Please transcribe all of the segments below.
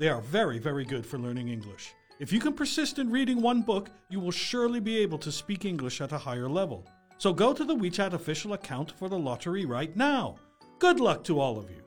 They are very, very good for learning English. If you can persist in reading one book, you will surely be able to speak English at a higher level. So go to the WeChat official account for the lottery right now. Good luck to all of you.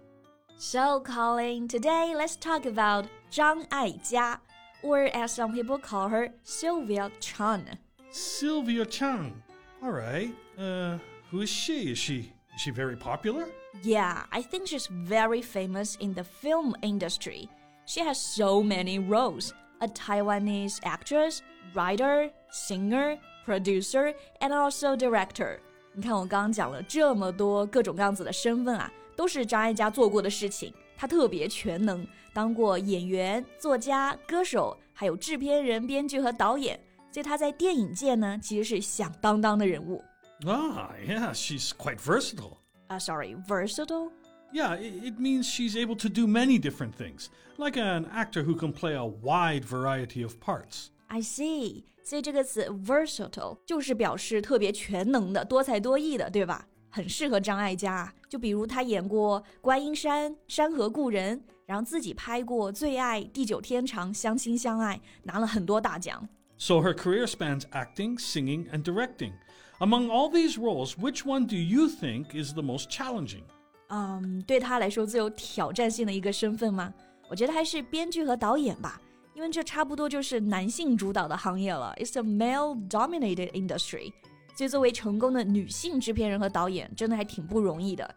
So, Colin, today let's talk about Zhang Aijia, or as some people call her, Sylvia Chan. Sylvia Chang. All right. Uh, who is she? Is she is she very popular? Yeah, I think she's very famous in the film industry. She has so many roles a Taiwanese actress, writer, singer, producer, and also director. 你看，我刚刚讲了这么多各种各样子的身份啊，都是张艾嘉做过的事情。她特别全能，当过演员、作家、歌手，还有制片人、编剧和导演。所以她在电影界呢，其实是响当当的人物。Ah, yeah, she's quite versatile. Uh, sorry, versatile? Yeah, it, means she's able to do many different things, like an actor who can play a wide variety of parts. I see，所以这个词 versatile 就是表示特别全能的、多才多艺的，对吧？很适合张艾嘉。就比如她演过《观音山》《山河故人》，然后自己拍过《最爱》《地久天长》《相亲相爱》，拿了很多大奖。So her career spans acting, singing, and directing. Among all these roles, which one do you think is the most challenging? 嗯，对他来说最有挑战性的一个身份吗？我觉得还是编剧和导演吧，因为这差不多就是男性主导的行业了。It's a male-dominated industry，所以作为成功的女性制片人和导演，真的还挺不容易的。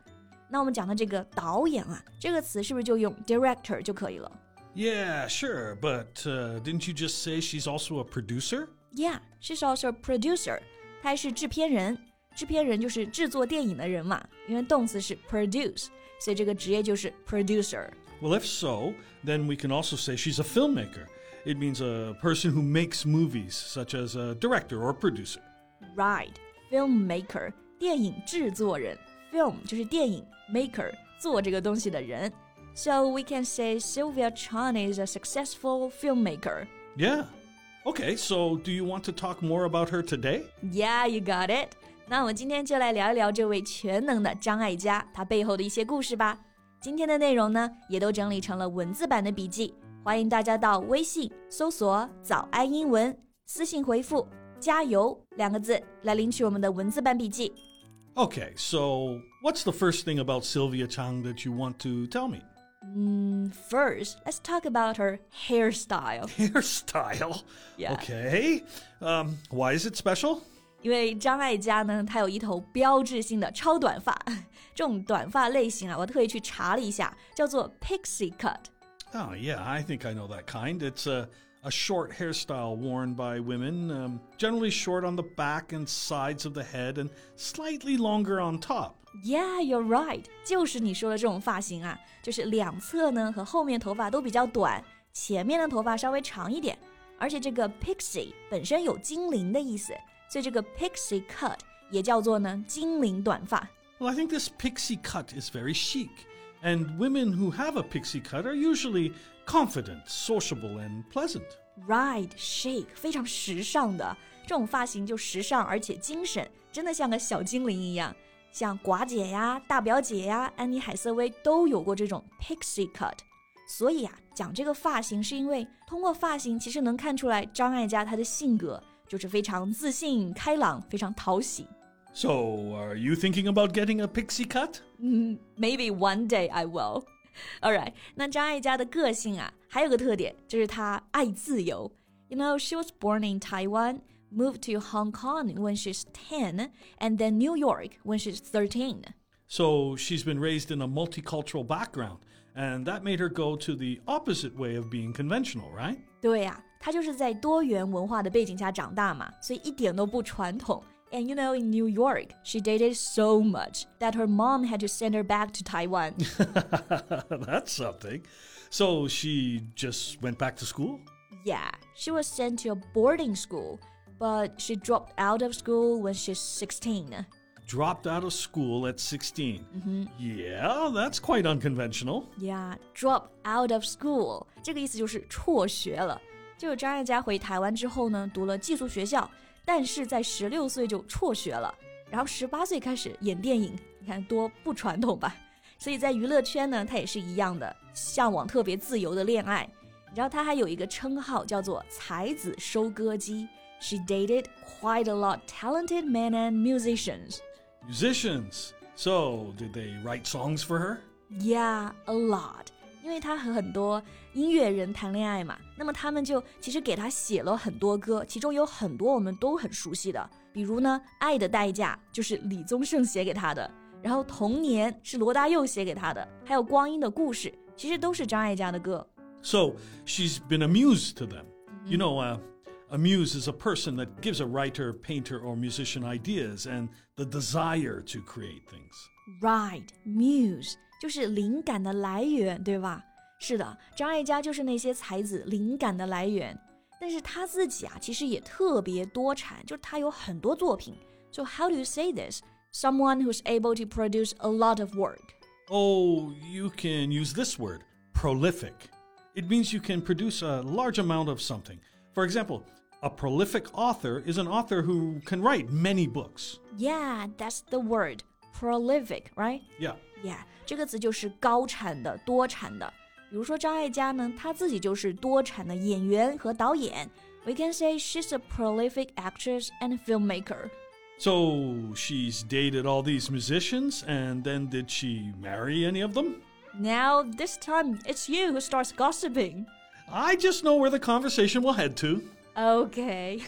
那我们讲的这个导演啊，这个词是不是就用 director 就可以了？Yeah, sure, but uh, didn't you just say she's also a producer? Yeah, she's also a producer. 她是制片人。 制片人就是制作电影的人嘛，因为动词是 produce，所以这个职业就是 producer。Well, if so, then we can also say she's a filmmaker. It means a person who makes movies, such as a director or producer. Right, filmmaker，电影制作人，film 就是电影，maker 做这个东西的人。So we can say Sylvia Chan is a successful filmmaker. Yeah. Okay, so do you want to talk more about her today? Yeah, you got it. 那我们今天就来聊一聊这位全能的张艾嘉，她背后的一些故事吧。今天的内容呢，也都整理成了文字版的笔记，欢迎大家到微信搜索“早安英文”，私信回复“加油”两个字来领取我们的文字版笔记。Okay, so what's the first thing about Sylvia Chang that you want to tell me? Mm, first, let's talk about her hairstyle. Hairstyle? Yeah. Okay. Um, why is it special? 因为张艾嘉呢，她有一头标志性的超短发，这种短发类型啊，我特意去查了一下，叫做 pixie cut。Oh yeah, I think I know that kind. It's a a short hairstyle worn by women, um, generally short on the back and sides of the head and slightly longer on top. Yeah, you're right. 就是你说的这种发型啊，就是两侧呢和后面头发都比较短，前面的头发稍微长一点。而且这个 pixie 本身有精灵的意思。 所以这个 pixie cut 也叫做呢精灵短发。Well, I think this pixie cut is very chic. And women who have a pixie cut are usually confident, sociable, and pleasant. Right, chic，非常时尚的这种发型就时尚而且精神，真的像个小精灵一样。像寡姐呀、大表姐呀、安妮海瑟薇都有过这种 pixie cut。所以啊，讲这个发型是因为通过发型其实能看出来张艾嘉她的性格。 就是非常自信、开朗，非常讨喜。So, are you thinking about getting a pixie cut? Mm, maybe one day I will. All right，那张艾嘉的个性啊，还有个特点，就是她爱自由。You know, she was born in Taiwan, moved to Hong Kong when she's 10, and then New York when she's 13. So she's been raised in a multicultural background, and that made her go to the opposite way of being conventional, right? 对呀、啊，她就是在多元文化的背景下长大嘛，所以一点都不传统， And you know, in New York, she dated so much that her mom had to send her back to Taiwan. That's something. So she just went back to school? Yeah, she was sent to a boarding school, but she dropped out of school when she's 16. Dropped out of school at 16. Yeah, that's quite unconventional. Yeah, drop out of school 这个意思就是辍学了。就是张艾嘉回台湾之后呢，读了寄宿学校，但是在十六岁就辍学了，然后十八岁开始演电影，你看多不传统吧？所以在娱乐圈呢，他也是一样的，向往特别自由的恋爱。然后他还有一个称号叫做“才子收割机”。She dated quite a lot talented men and musicians. Musicians. So, did they write songs for her? Yeah, a lot. 因为他和很多音乐人谈恋爱嘛，那么他们就其实给他写了很多歌，其中有很多我们都很熟悉的，比如呢，《爱的代价》就是李宗盛写给他的，然后《童年》是罗大佑写给他的，还有《光阴的故事》，其实都是张艾嘉的歌。 So, she's been a muse to them. You know, uh, a muse is a person that gives a writer, painter, or musician ideas and the desire to create things. Right, muse 就是灵感的来源，对吧？是的，张艾嘉就是那些才子灵感的来源。但是他自己啊，其实也特别多产，就是他有很多作品。So how do you say this? Someone who's able to produce a lot of work. Oh, you can use this word, prolific. It means you can produce a large amount of something. For example, a prolific author is an author who can write many books. Yeah, that's the word. Prolific, right? Yeah. Yeah，这个词就是高产的、多产的。比如说张艾嘉呢，她自己就是多产的演员和导演。We can say she's a prolific actress and filmmaker. So she's dated all these musicians, and then did she marry any of them? Now this time it's you who starts gossiping. I just know where the conversation will head to. OK，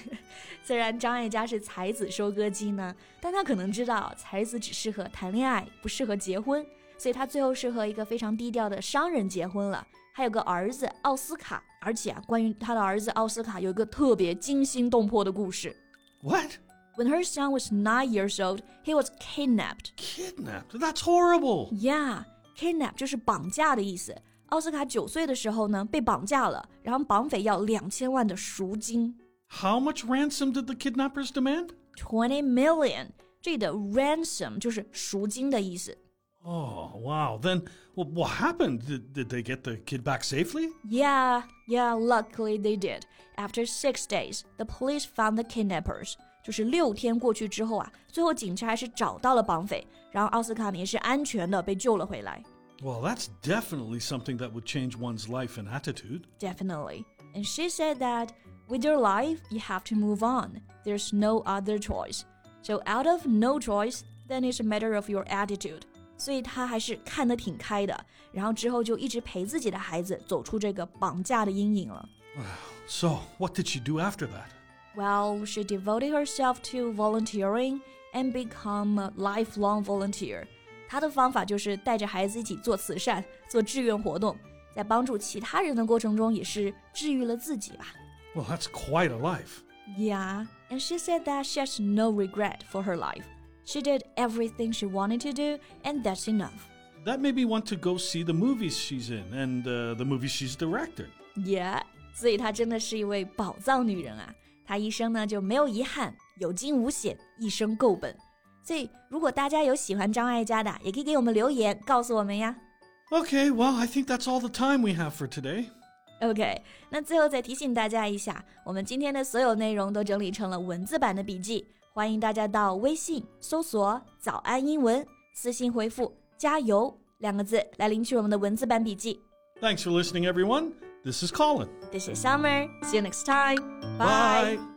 虽然张艾嘉是才子收割机呢，但他可能知道才子只适合谈恋爱，不适合结婚，所以他最后是和一个非常低调的商人结婚了，还有个儿子奥斯卡。而且啊，关于他的儿子奥斯卡有一个特别惊心动魄的故事。 What? When her son was nine years old, he was kidnapped. Kidnapped? That's horrible. Yeah, kidnap 就是绑架的意思。 奥斯卡九岁的时候呢，被绑架了，然后绑匪要两千万的赎金。 How much ransom did the kidnappers demand? Twenty million，这里的 ransom 就是赎金的意思。 Oh, wow. Then well, what happened? Did, did they get the kid back safely? Yeah, yeah, luckily they did. After six days, the police found the kidnappers. 就是六天过去之后啊，最后警察还是找到了绑匪，然后奥斯卡呢也是安全的被救了回来。 Well, that's definitely something that would change one's life and attitude. Definitely. And she said that with your life, you have to move on. There's no other choice. So out of no choice, then it's a matter of your attitude. 所以她还是看得挺开的，然后之后就一直陪自己的孩子走出这个绑架的阴影了。 So, what did she do after that? Well, she devoted herself to volunteering and become a lifelong volunteer. 她的方法就是带着孩子一起做慈善、做志愿活动，在帮助其他人的过程中，也是治愈了自己吧。 Well, that's quite a life. Yeah, and she said that she has no regret for her life. She did everything she wanted to do, and that's enough. That made me want to go see the movies she's in and uh, the movies she's directed. Yeah，所以她真的是一位宝藏女人啊！她一生呢就没有遗憾，有惊无险，一生够本。 所以，如果大家有喜欢张艾嘉的，也可以给我们留言告诉我们呀。 Okay, well, I think that's all the time we have for today. OK，那最后再提醒大家一下，我们今天的所有内容都整理成了文字版的笔记，欢迎大家到微信搜索“早安英文”，私信回复“加油”两个字来领取我们的文字版笔记。 Thanks for listening, everyone. This is Colin. This is Summer. See you next time. Bye.